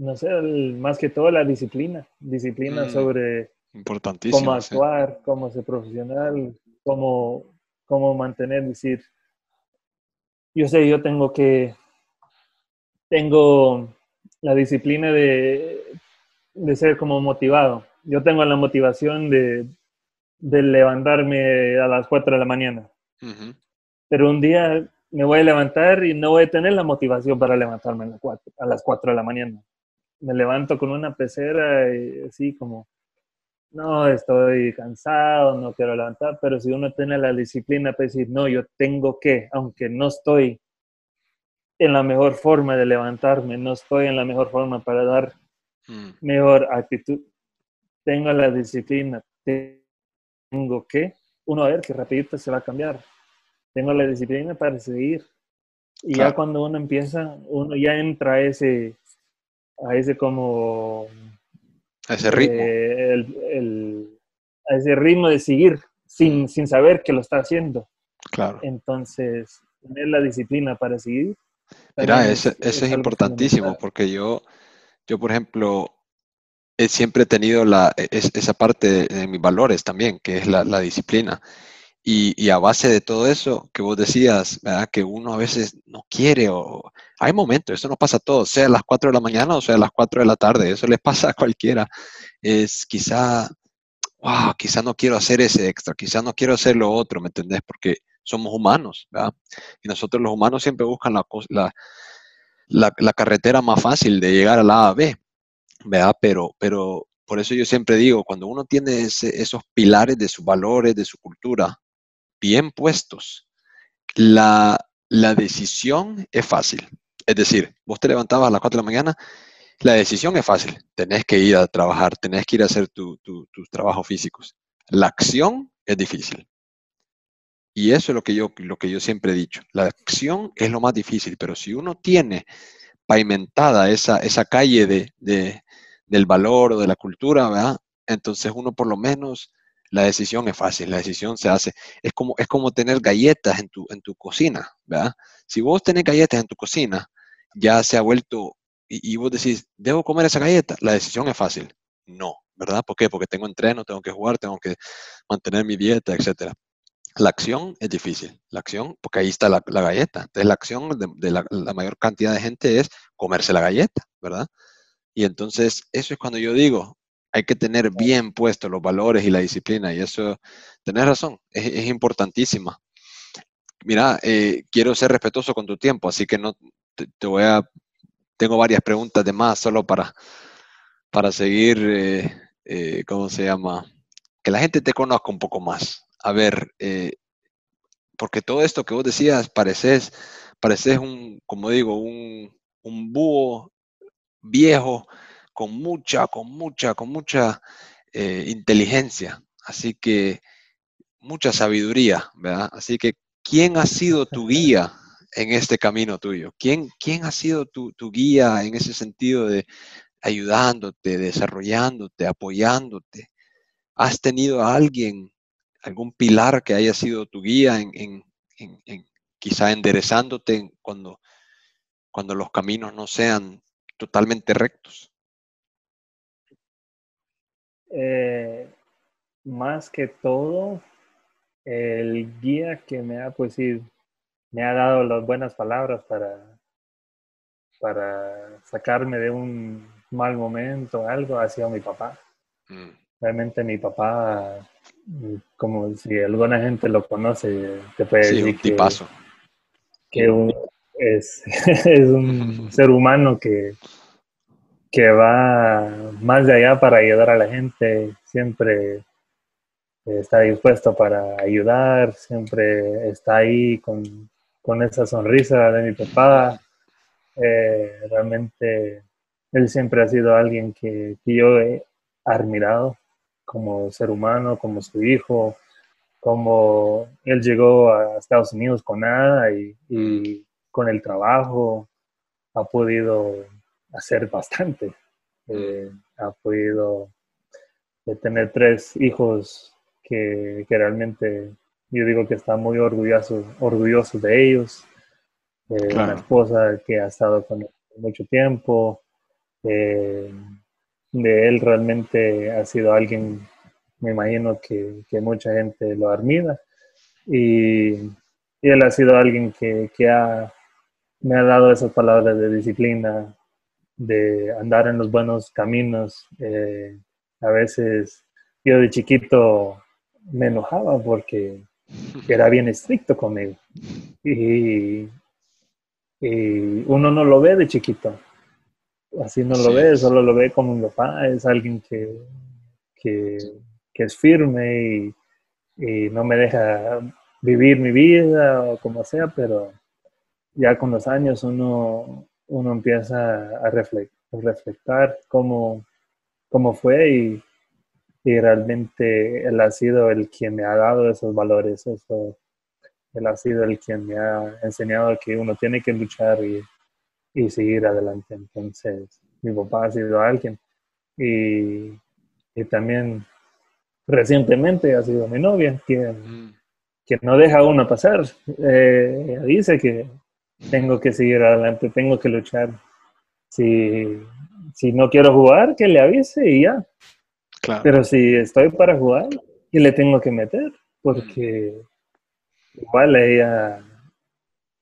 no sé, más que todo la disciplina, disciplina mm, sobre cómo actuar, cómo ser profesional, cómo, cómo mantener, decir, yo sé, yo tengo que, tengo la disciplina de, de ser como motivado. Yo tengo la motivación de, de levantarme a las 4 de la mañana. Pero un día me voy a levantar y no voy a tener la motivación para levantarme a las 4, a las 4 de la mañana me levanto con una pecera y así como, no, estoy cansado, no quiero levantar, pero si uno tiene la disciplina para decir, no, yo tengo que, aunque no estoy en la mejor forma de levantarme, no estoy en la mejor forma para dar mm. mejor actitud, tengo la disciplina, tengo que, uno a ver que rapidito se va a cambiar, tengo la disciplina para seguir. Y ya cuando uno empieza, uno ya entra a ese, a ese como... A ese ritmo. Eh, el, a ese ritmo de seguir sin, sin saber que lo está haciendo. Claro. Entonces, tener la disciplina para seguir. Mira, ese, es, importantísimo porque yo, yo, por ejemplo, he siempre tenido la, esa parte de, mis valores también, que es la, la disciplina. Y, y, a base de todo eso que vos decías, ¿verdad? que uno a veces no quiere o hay momentos, eso no pasa a todos, sea a las 4 de la mañana o sea a las 4 de la tarde, eso le *laughs* pasa a cualquiera. Es quizá, wow, quizá no quiero hacer ese extra, quizá no quiero hacer lo otro, ¿me entendés? Porque somos humanos, ¿verdad? Y nosotros los humanos siempre buscan la, la, la, carretera más fácil de llegar a la A a B, ¿verdad? Pero, pero por eso yo siempre digo, cuando uno tiene esos pilares de sus valores, de su cultura, bien puestos, la, la decisión es fácil. Es decir, vos te levantabas a las 4 de la mañana, la decisión es fácil. Tenés que ir a trabajar, tenés que ir a hacer tus trabajos físicos. La acción es difícil. Y eso es lo que, yo, lo que yo siempre he dicho. La acción es lo más difícil, pero si uno tiene pavimentada esa, esa calle de, del valor o de la cultura, ¿verdad? entonces uno por lo menos la decisión es fácil, la decisión se hace. Es como, es como tener galletas en tu, en tu cocina, ¿verdad? Si vos tenés galletas en tu cocina, ya se ha vuelto, y, vos decís, ¿debo comer esa galleta? La decisión es fácil. No, ¿verdad? ¿Por qué? Porque tengo entreno, tengo que jugar, tengo que mantener mi dieta, etc. La acción es difícil, la acción, porque ahí está la, galleta. Entonces la acción de, la, la mayor cantidad de gente es comerse la galleta, ¿verdad? Y entonces eso es cuando yo digo, hay que tener bien puestos los valores y la disciplina, y eso, tenés razón, es, importantísima. Mira, eh, quiero ser respetuoso con tu tiempo, así que no te, voy a, tengo varias preguntas de más solo para, para seguir, eh, eh, ¿cómo se llama? Que la gente te conozca un poco más. A ver, porque todo esto que vos decías, pareces, pareces un, como digo, un, un búho viejo con mucha, con mucha, con mucha eh, inteligencia. Así que mucha sabiduría, ¿verdad? Así que, ¿quién ha sido tu guía en este camino tuyo? ¿Quién, quién ha sido tu, guía en ese sentido de ayudándote, desarrollándote, apoyándote? ¿Has tenido a alguien, algún pilar que haya sido tu guía en, quizá enderezándote cuando, cuando los caminos no sean totalmente rectos? Eh, más que todo, el guía que me ha, pues me ha dado las buenas palabras para, para sacarme de un mal momento, algo, ha sido mi papá. Mm. Realmente mi papá, como si alguna gente lo conoce, te puede decir que, que es, *laughs* es un *laughs* ser humano que que va más de allá para ayudar a la gente, siempre está dispuesto para ayudar, siempre está ahí con, esa sonrisa de mi papá. Eh, realmente él siempre ha sido alguien que, yo he admirado como ser humano, como su hijo, como él llegó a Estados Unidos con nada y con el trabajo ha podido hacer bastante. Eh, ha podido eh, tener tres hijos que, realmente yo digo que está muy orgulloso, orgulloso de ellos. Eh, una esposa que ha estado con él mucho tiempo. de él realmente ha sido alguien, me imagino que, mucha gente lo admira. Y, él ha sido alguien que, que ha, me ha dado esas palabras de disciplina, de andar en los buenos caminos. Eh, a veces yo de chiquito me enojaba porque *laughs* era bien estricto conmigo. Y, y uno no lo ve de chiquito. Así no lo ve, solo lo ve como un papá. Es alguien que, que, es firme y, y no me deja vivir mi vida o como sea, pero ya con los años uno uno empieza a reflejar cómo, cómo fue y, y, realmente él ha sido el quien me ha dado esos valores, eso, él ha sido el quien me ha enseñado que uno tiene que luchar y, y seguir adelante. Entonces, mi papá ha sido alguien y, y también recientemente ha sido mi novia, quien, mm. no deja a uno pasar. Eh, dice que tengo que seguir adelante, tengo que luchar. Si, si no quiero jugar, que le avise y ya. Pero si estoy para jugar, que le tengo que meter, porque igual ella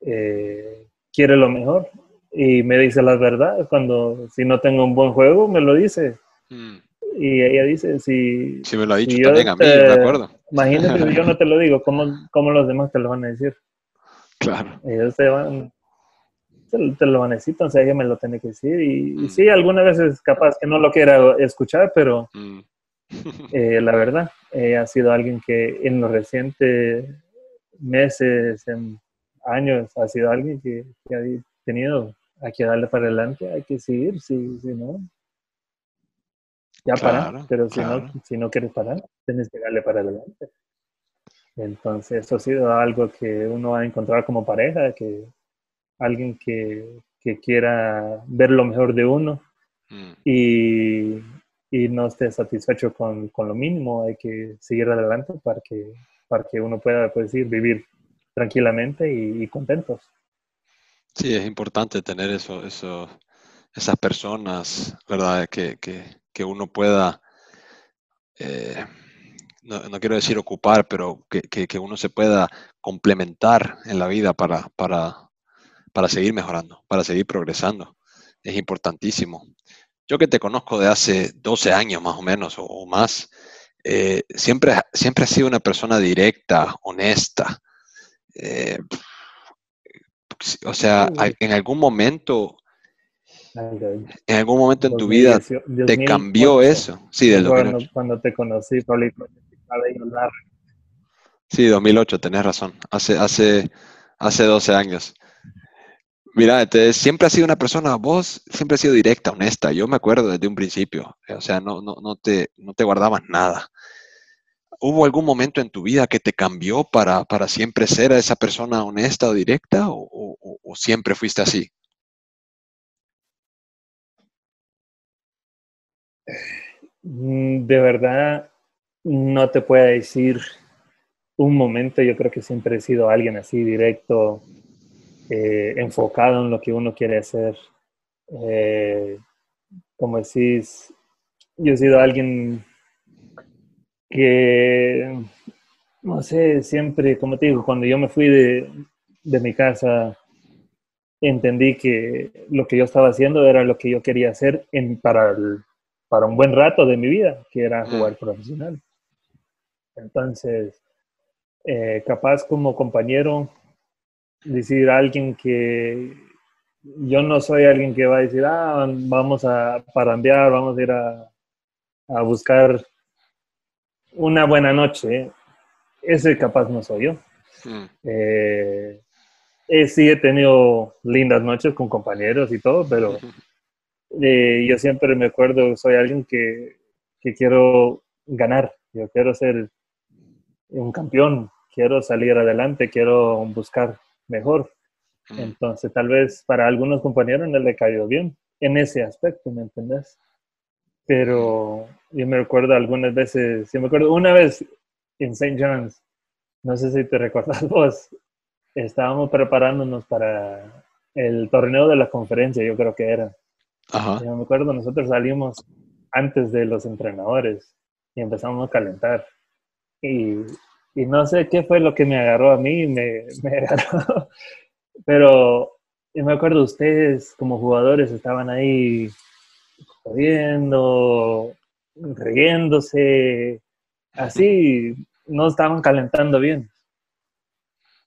eh, quiere lo mejor y me dice la verdad. Cuando si no tengo un buen juego, me lo dice. Mm. Y ella dice, si... Si me lo ha dicho también a mí, de acuerdo. Imagínate, yo no te lo digo, ¿cómo, ¿cómo, los demás te lo van a decir? Claro. Ellos te van... Te, lo van a decir, entonces ella me lo tiene que decir. Y, mm. sí, algunas veces capaz que no lo quiera escuchar, pero mm. *laughs* eh, la verdad, ha sido alguien que en los recientes meses, en años, ha sido alguien que, que ha tenido, hay que darle para adelante, hay que seguir, si, si no, ya para, pero si, no, si no quieres parar, tienes que darle para adelante. Entonces, eso ha sido algo que uno va a encontrar como pareja, que alguien que, que quiera ver lo mejor de uno mm. y, y, no esté satisfecho con, con, lo mínimo, hay que seguir adelante para que, para que uno pueda pues, ir, vivir tranquilamente y, contentos. Sí, es importante tener eso, eso, esas personas, ¿verdad? Que, que, que uno pueda, eh, no, quiero decir ocupar, pero que, uno se pueda complementar en la vida para, para, para seguir mejorando, para seguir progresando. Es importantísimo. Yo que te conozco de hace 12 años más o menos o, más, eh, siempre, siempre has sido una persona directa, honesta. Eh, o sea, en algún momento en algún momento en tu vida te cambió eso. Sí, del 2008. Cuando, te conocí, Pablito, Sí, 2008, tenés razón. Hace, hace, hace 12 años. Mira, siempre has sido una persona, vos siempre has sido directa, honesta. Yo me acuerdo desde un principio. O sea, no, no, no, te, no te guardabas nada. ¿Hubo algún momento en tu vida que te cambió para, para siempre ser esa persona honesta o directa o siempre fuiste así? Mm, de verdad, no te puedo decir un momento, yo creo que siempre he sido alguien así directo, eh, enfocado en lo que uno quiere hacer. Eh, como decís, yo he sido alguien que, no sé, siempre, como te digo, cuando yo me fui de, de mi casa, entendí que lo que yo estaba haciendo era lo que yo quería hacer en, para el, para un buen rato de mi vida, que era jugar profesional. Entonces, eh, capaz como compañero, decir a alguien que yo no soy alguien que va a decir, ah, vamos a parandear, vamos a ir a, a buscar una buena noche. Ese capaz no soy yo. Hmm. Eh, sí he tenido lindas noches con compañeros y todo, pero *laughs* Eh, yo siempre me acuerdo, soy alguien que, que, quiero ganar, yo quiero ser un campeón, quiero salir adelante, quiero buscar mejor. Mm. Entonces, tal vez para algunos compañeros no le cayó bien en ese aspecto, ¿me entendés? Pero yo me recuerdo algunas veces, yo me acuerdo una vez en St. John's, no sé si te recuerdas *laughs* vos, estábamos preparándonos para el torneo de la conferencia, yo creo que era. Yo me acuerdo, nosotros salimos antes de los entrenadores y empezamos a calentar. Y, y no sé qué fue lo que me agarró a mí, me, *laughs* me agarró. Pero yo me acuerdo, ustedes como jugadores estaban ahí jodiendo, riéndose, así, no estaban calentando bien.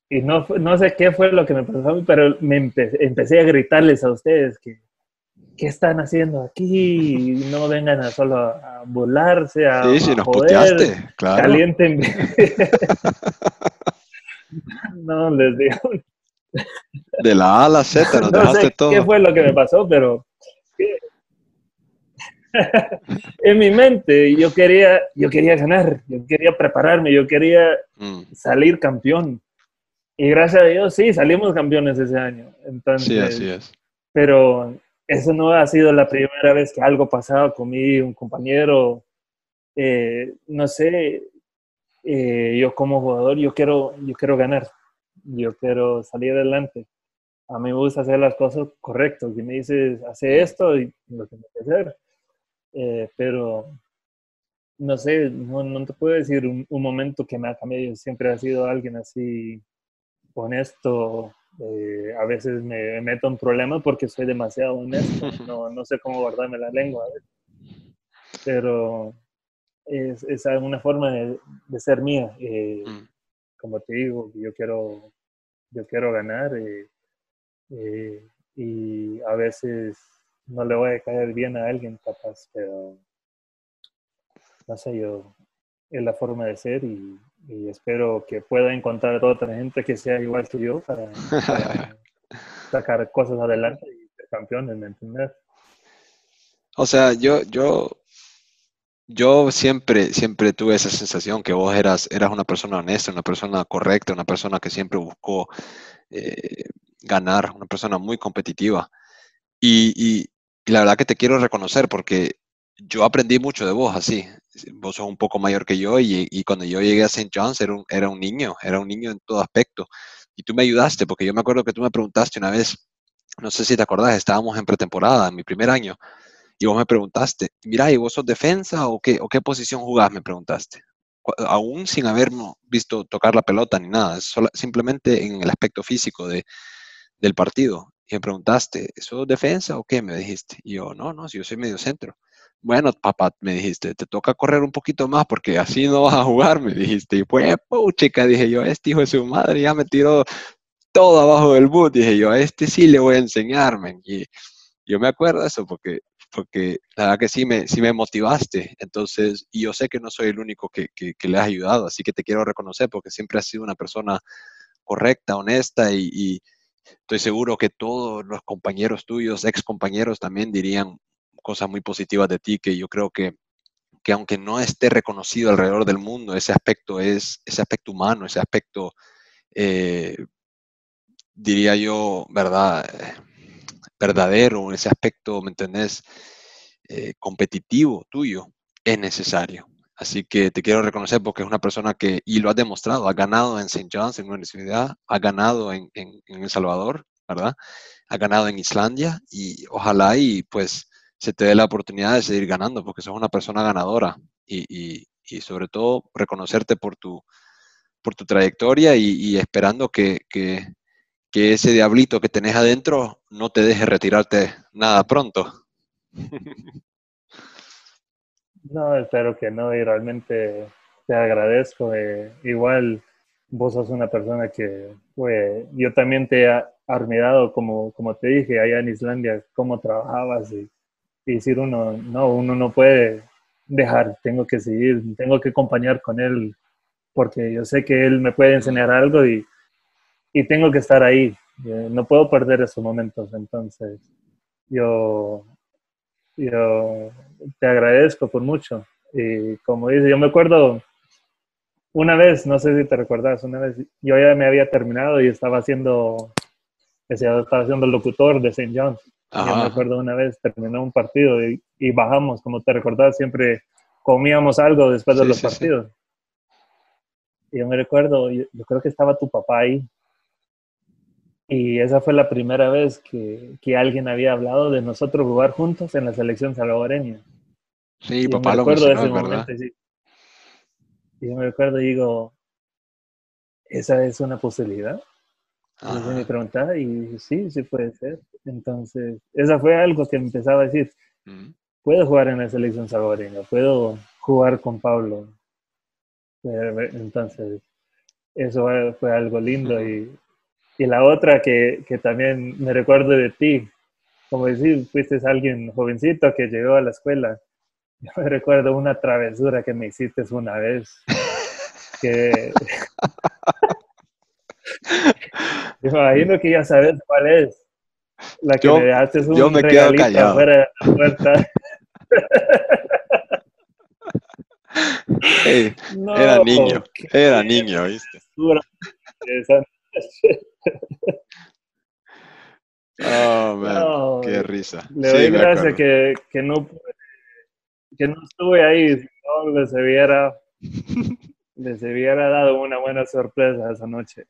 Y no, no sé qué fue lo que me pasó a mí, pero me empecé a gritarles a ustedes que, ¿qué están haciendo aquí? No vengan a solo a burlarse, a, sí, sí, nos puteaste, claro. Calienten. *laughs* no, les digo. De la A a la Z nos *laughs* dejaste todo. ¿Qué fue lo que me pasó? Pero *laughs* en mi mente yo quería, yo quería ganar, yo quería prepararme, yo quería mm. salir campeón. Y gracias a Dios, sí, salimos campeones ese año. Entonces, sí, así es. Pero eso no ha sido la primera vez que algo pasaba conmigo, un compañero. Eh, no sé, eh, yo como jugador, yo quiero, yo quiero ganar, yo quiero salir adelante. A mí me gusta hacer las cosas correctas. Y me dices, hace esto y lo tengo que hacer. Eh, pero no sé, no, no, te puedo decir un, un, momento que me ha cambiado. Siempre ha sido alguien así honesto. Eh, a veces me, meto en problemas porque soy demasiado honesto. *laughs* No, no sé cómo guardarme la lengua. Pero es, es una forma de, de ser mía. Eh, mm. Como te digo, yo quiero, yo quiero ganar eh, y a veces no le voy a caer bien a alguien capaz, pero no sé, yo es la forma de ser y, espero que pueda encontrar otra gente que sea igual que yo para, *laughs* sacar cosas adelante y ser campeones, ¿me entiendes? O sea, yo, yo, yo siempre, siempre tuve esa sensación que vos eras, eras una persona honesta, una persona correcta, una persona que siempre buscó eh, ganar, una persona muy competitiva. Y, la verdad que te quiero reconocer porque yo aprendí mucho de vos así. Vos sos un poco mayor que yo y, cuando yo llegué a St. John's era un, era un niño, era un niño en todo aspecto. Y tú me ayudaste porque yo me acuerdo que tú me preguntaste una vez, no sé si te acordás, estábamos en pretemporada, en mi primer año, y vos me preguntaste, mira, ¿y vos sos defensa o qué, o qué posición jugás? Me preguntaste. Aún sin haberme visto tocar la pelota ni nada, simplemente en el aspecto físico de, del partido. Y me preguntaste, ¿eso es defensa o qué? Me dijiste. Y yo, no, no, si yo soy medio centro. Bueno, papá, me dijiste, te toca correr un poquito más porque así no vas a jugar, me dijiste. Y pues, chica, dije yo, este hijo de su madre ya me tiró todo abajo del boot. Dije yo, a este sí le voy a enseñarme. Y yo me acuerdo de eso porque, porque la verdad que sí me, sí me motivaste. Entonces, y yo sé que no soy el único que, que, le has ayudado, así que te quiero reconocer porque siempre has sido una persona correcta, honesta y Estoy seguro que todos los compañeros tuyos, ex compañeros, también dirían cosas muy positivas de ti, que yo creo que, que aunque no esté reconocido alrededor del mundo, ese aspecto es, ese aspecto humano, ese aspecto, eh, diría yo, verdad, verdadero, ese aspecto, ¿me entendés? Eh, competitivo tuyo, es necesario. Así que te quiero reconocer porque es una persona que, y lo has demostrado, ha ganado en St. John's, en una universidad, ha ganado en, en, El Salvador, ¿verdad? Ha ganado en Islandia y ojalá y pues se te dé la oportunidad de seguir ganando porque sos una persona ganadora y, y, y sobre todo reconocerte por tu, por tu trayectoria y, y esperando que, que, que, ese diablito que tenés adentro no te deje retirarte nada pronto. *laughs* No, espero que no, y realmente te agradezco. Eh, igual vos sos una persona que, pues, yo también te he admirado, como, como te dije, allá en Islandia, cómo trabajabas y, y decir uno, no, uno no puede dejar, tengo que seguir, tengo que acompañar con él, porque yo sé que él me puede enseñar algo y, y tengo que estar ahí. Eh, no puedo perder esos momentos, entonces yo yo te agradezco por mucho. Y como dice, yo me acuerdo una vez, no sé si te recuerdas, una vez yo ya me había terminado y estaba haciendo, estaba haciendo el locutor de St. John's. Yo me acuerdo una vez terminó un partido y, bajamos, como te recordás, siempre comíamos algo después de los partidos. Y yo me recuerdo, yo, creo que estaba tu papá ahí y esa fue la primera vez que, que, alguien había hablado de nosotros jugar juntos en la selección salvadoreña. Sí, papá lo mencionó, de ese momento, sí. Y yo me recuerdo y digo, ¿esa es una posibilidad? Entonces me preguntaba y dije, sí, sí puede ser. Entonces, esa fue algo que empezaba a decir, puedo jugar en la selección salvadoreña, puedo jugar con Pablo. Entonces, eso fue algo lindo y y la otra que, que también me recuerdo de ti, como decir, fuiste alguien jovencito que llegó a la escuela. *laughs* Yo me recuerdo una travesura que me hiciste una vez. Que... *laughs* me *laughs* imagino que ya sabes cuál es. La que me dejaste un yo me quedo callado. fuera de la puerta. *laughs* era niño, era niño, ¿viste? *laughs* Oh, man, qué risa. Le doy gracias que, que, no, que no estuve ahí, no les hubiera, les hubiera dado una buena sorpresa esa noche.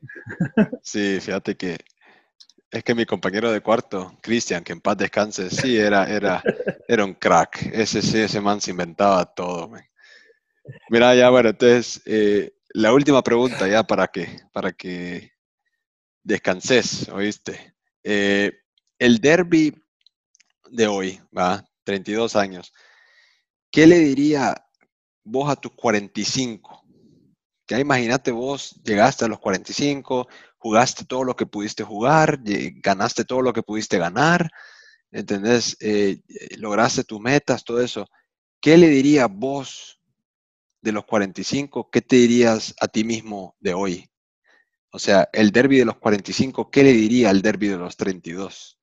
Sí, fíjate que es que mi compañero de cuarto, Cristian, que en paz descanse, sí, era, era, era un crack. Ese sí, ese man se inventaba todo. Mira, ya bueno, entonces, eh, la última pregunta ya para que, para que descanses, ¿oíste? Eh, el derby de hoy, va, 32 años, ¿qué le diría vos a tus 45? Imagínate vos, llegaste a los 45, jugaste todo lo que pudiste jugar, ganaste todo lo que pudiste ganar, ¿entendés? Eh, lograste tus metas, todo eso. ¿Qué le dirías vos de los 45? ¿Qué te dirías a ti mismo de hoy? O sea, el derby de los 45, ¿qué le diría al derby de los 32?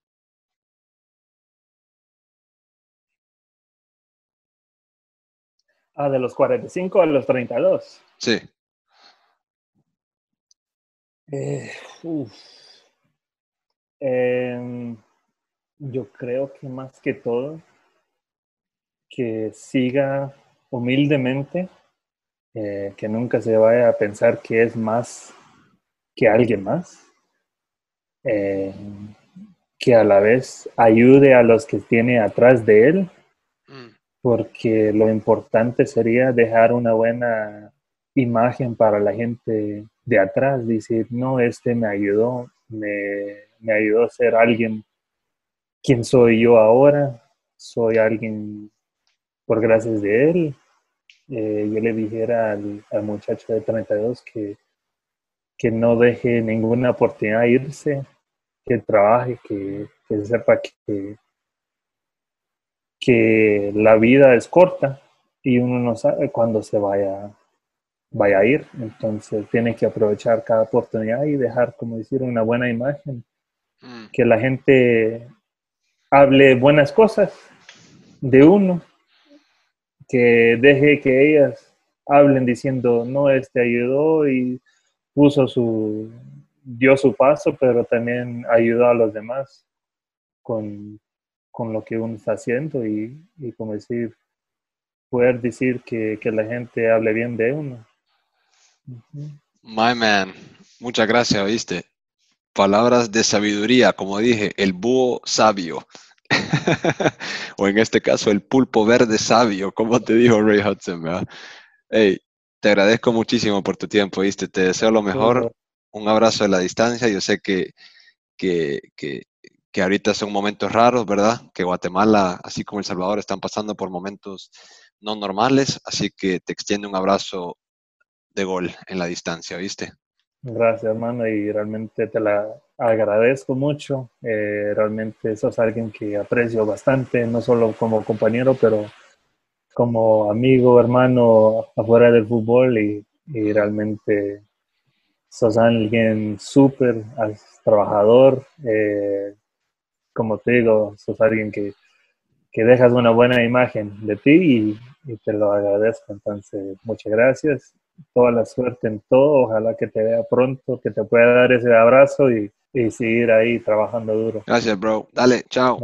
Ah, de los 45 a los 32. Sí. Eh, em, yo creo que más que todo, que siga humildemente, eh, que nunca se vaya a pensar que es más que alguien más, eh, que a la vez ayude a los que tiene atrás de él, mm. porque lo importante sería dejar una buena imagen para la gente de atrás, decir, no, este me ayudó, me, ayudó a ser alguien quien soy yo ahora, soy alguien por gracias de él. Eh, yo le dijera al, muchacho de 32 que, que no deje ninguna oportunidad de irse, que trabaje, que, que sepa que, que la vida es corta y uno no sabe cuándo se vaya vaya a ir. Entonces tiene que aprovechar cada oportunidad y dejar, como decir, una buena imagen. Mm. Que la gente hable buenas cosas de uno. Que deje que ellas hablen diciendo, no, este ayudó y puso su, dio su paso, pero también ayudó a los demás con, lo que uno está haciendo y, como decir, poder decir que, que la gente hable bien de uno. My man, muchas gracias, ¿viste? Palabras de sabiduría, como dije, el búho sabio. *laughs* o en este caso, el pulpo verde sabio, como te dijo Ray Hudson, ¿verdad? Hey, te agradezco muchísimo por tu tiempo, ¿viste? Te deseo lo mejor. Un abrazo de la distancia. Yo sé que, que, que, que ahorita son momentos raros, ¿verdad? Que Guatemala, así como El Salvador, están pasando por momentos no normales. Así que te extiendo un abrazo de gol en la distancia, ¿viste? Gracias, hermano, y realmente te la agradezco mucho. Eh, realmente sos alguien que aprecio bastante, no solo como compañero, pero como amigo, hermano afuera del fútbol y, realmente sos alguien súper trabajador. Eh, como te digo, sos alguien que, que, dejas una buena imagen de ti y te lo agradezco. Entonces, muchas gracias toda la suerte en todo. Ojalá que te vea pronto, que te pueda dar ese abrazo y, y seguir ahí trabajando duro. Gracias, bro. Dale, chao.